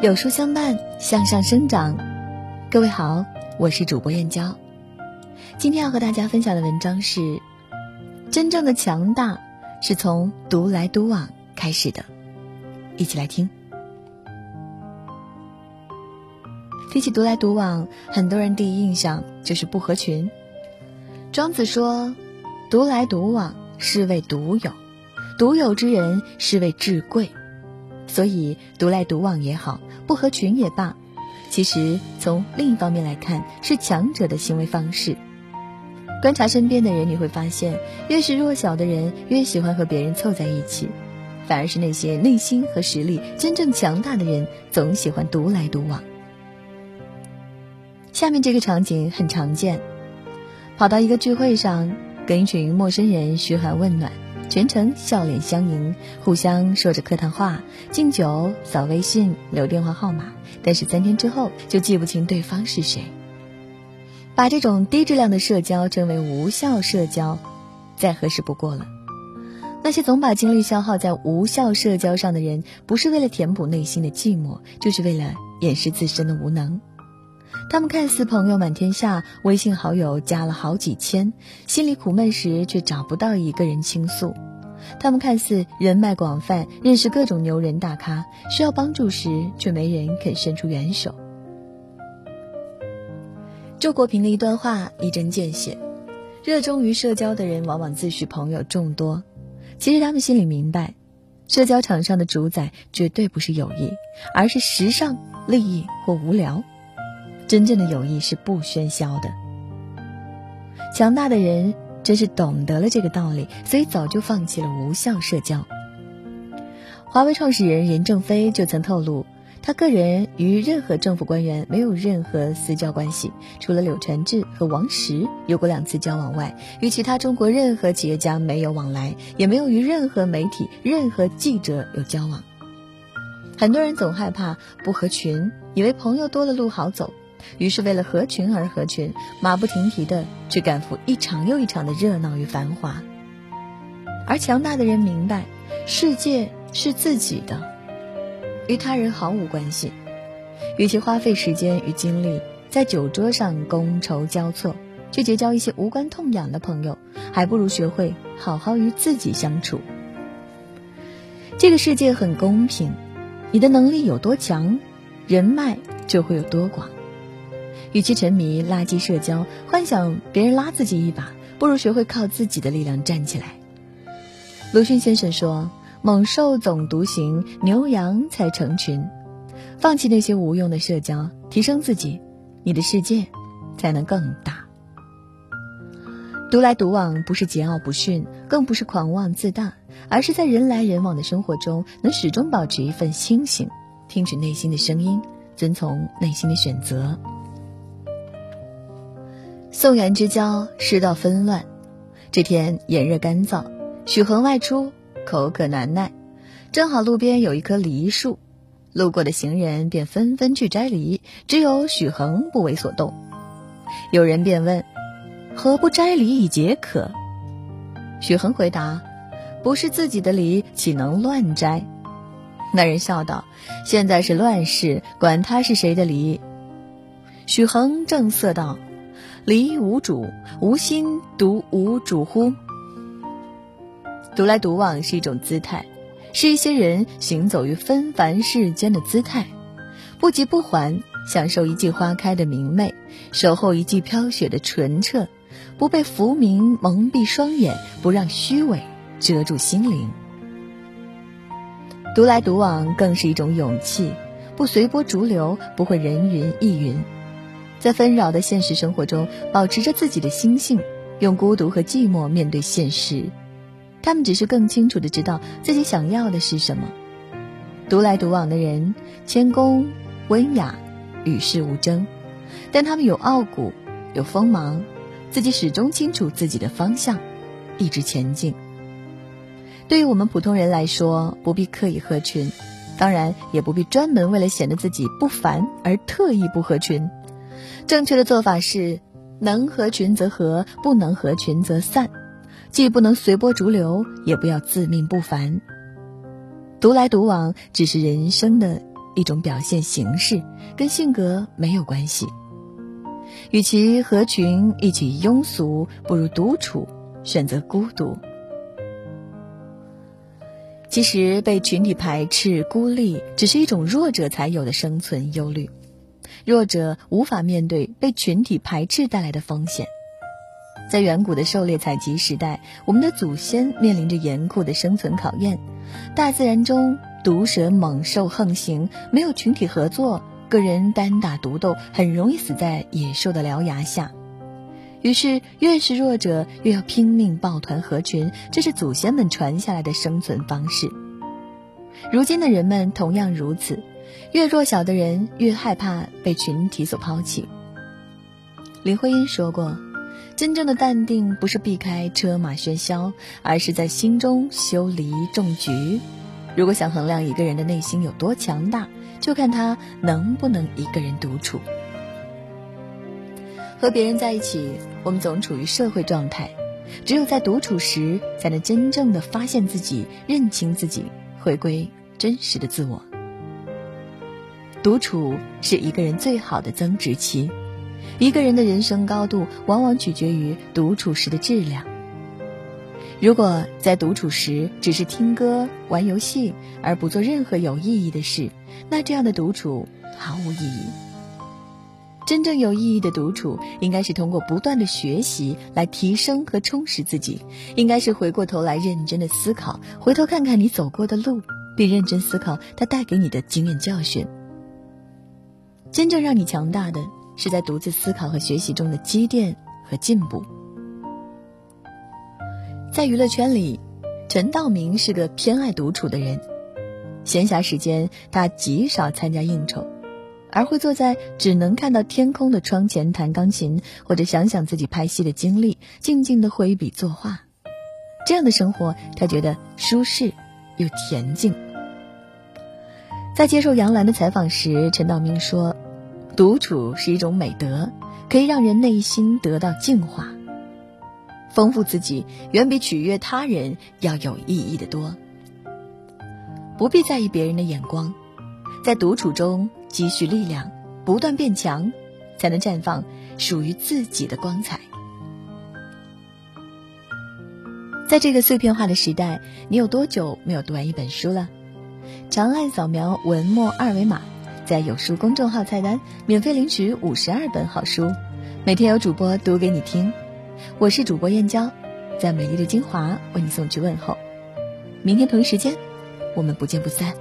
有书相伴，向上生长。各位好，我是主播燕娇。今天要和大家分享的文章是：真正的强大是从独来独往开始的。一起来听。提起独来独往，很多人第一印象就是不合群。庄子说：“独来独往是谓独有，独有之人是谓至贵。”所以，独来独往也好，不合群也罢，其实从另一方面来看，是强者的行为方式。观察身边的人，你会发现，越是弱小的人，越喜欢和别人凑在一起；反而是那些内心和实力真正强大的人，总喜欢独来独往。下面这个场景很常见：跑到一个聚会上，跟一群陌生人嘘寒问暖。全程笑脸相迎，互相说着客套话，敬酒、扫微信、留电话号码，但是三天之后就记不清对方是谁。把这种低质量的社交称为无效社交，再合适不过了。那些总把精力消耗在无效社交上的人，不是为了填补内心的寂寞，就是为了掩饰自身的无能。他们看似朋友满天下，微信好友加了好几千，心里苦闷时却找不到一个人倾诉；他们看似人脉广泛，认识各种牛人大咖，需要帮助时却没人肯伸出援手。周国平的一段话一针见血：热衷于社交的人，往往自诩朋友众多，其实他们心里明白，社交场上的主宰绝对不是友谊，而是时尚、利益或无聊。真正的友谊是不喧嚣的。强大的人真是懂得了这个道理，所以早就放弃了无效社交。华为创始人任正非就曾透露，他个人与任何政府官员没有任何私交关系，除了柳传志和王石有过两次交往外，与其他中国任何企业家没有往来，也没有与任何媒体、任何记者有交往。很多人总害怕不合群，以为朋友多了路好走。于是，为了合群而合群，马不停蹄地去赶赴一场又一场的热闹与繁华。而强大的人明白，世界是自己的，与他人毫无关系。与其花费时间与精力在酒桌上觥筹交错，去结交一些无关痛痒的朋友，还不如学会好好与自己相处。这个世界很公平，你的能力有多强，人脉就会有多广。与其沉迷垃圾社交，幻想别人拉自己一把，不如学会靠自己的力量站起来。鲁迅先生说：“猛兽总独行，牛羊才成群。”放弃那些无用的社交，提升自己，你的世界才能更大。独来独往不是桀骜不驯，更不是狂妄自大，而是在人来人往的生活中，能始终保持一份清醒，听取内心的声音，遵从内心的选择。宋元之交，世道纷乱。这天炎热干燥，许衡外出，口渴难耐，正好路边有一棵梨树，路过的行人便纷纷去摘梨，只有许衡不为所动。有人便问：“何不摘梨以解渴？”许衡回答：“不是自己的梨，岂能乱摘？”那人笑道：“现在是乱世，管他是谁的梨。”许衡正色道。离无主，无心独无主乎？独来独往是一种姿态，是一些人行走于纷繁世间的姿态，不急不缓，享受一季花开的明媚，守候一季飘雪的纯澈，不被浮名蒙蔽双眼，不让虚伪遮住心灵。独来独往更是一种勇气，不随波逐流，不会人云亦云。在纷扰的现实生活中，保持着自己的心性，用孤独和寂寞面对现实。他们只是更清楚的知道自己想要的是什么。独来独往的人，谦恭、温雅、与世无争，但他们有傲骨，有锋芒，自己始终清楚自己的方向，一直前进。对于我们普通人来说，不必刻意合群，当然也不必专门为了显得自己不凡而特意不合群。正确的做法是，能合群则合，不能合群则散，既不能随波逐流，也不要自命不凡。独来独往只是人生的一种表现形式，跟性格没有关系。与其合群一起庸俗，不如独处，选择孤独。其实，被群体排斥、孤立，只是一种弱者才有的生存忧虑。弱者无法面对被群体排斥带来的风险。在远古的狩猎采集时代，我们的祖先面临着严酷的生存考验。大自然中毒蛇猛兽横行，没有群体合作，个人单打独斗，很容易死在野兽的獠牙下。于是，越是弱者，越要拼命抱团合群，这是祖先们传下来的生存方式。如今的人们同样如此，越弱小的人越害怕被群体所抛弃。林徽因说过。真正的淡定不是避开车马喧嚣，而是在心中修篱种菊。如果想衡量一个人的内心有多强大，就看他能不能一个人独处。和别人在一起，我们总处于社会状态，只有在独处时，才能真正的发现自己、认清自己，回归真实的自我。独处是一个人最好的增值期。一个人的人生高度，往往取决于独处时的质量。如果在独处时只是听歌、玩游戏，而不做任何有意义的事，那这样的独处毫无意义。真正有意义的独处，应该是通过不断的学习来提升和充实自己，应该是回过头来认真的思考，回头看看你走过的路，并认真思考它带给你的经验教训。真正让你强大的。是在独自思考和学习中的积淀和进步。在娱乐圈里，陈道明是个偏爱独处的人。闲暇时间，他极少参加应酬，而会坐在只能看到天空的窗前弹钢琴，或者想想自己拍戏的经历，静静的挥笔作画。这样的生活，他觉得舒适又恬静。在接受杨澜的采访时，陈道明说。独处是一种美德，可以让人内心得到净化。丰富自己远比取悦他人要有意义的多。不必在意别人的眼光，在独处中积蓄力量，不断变强，才能绽放属于自己的光彩。在这个碎片化的时代，你有多久没有读完一本书了？长按扫描文末二维码。在有书公众号菜单免费领取五十二本好书，每天有主播读给你听。我是主播燕娇，在美丽的金华为你送去问候。明天同一时间，我们不见不散。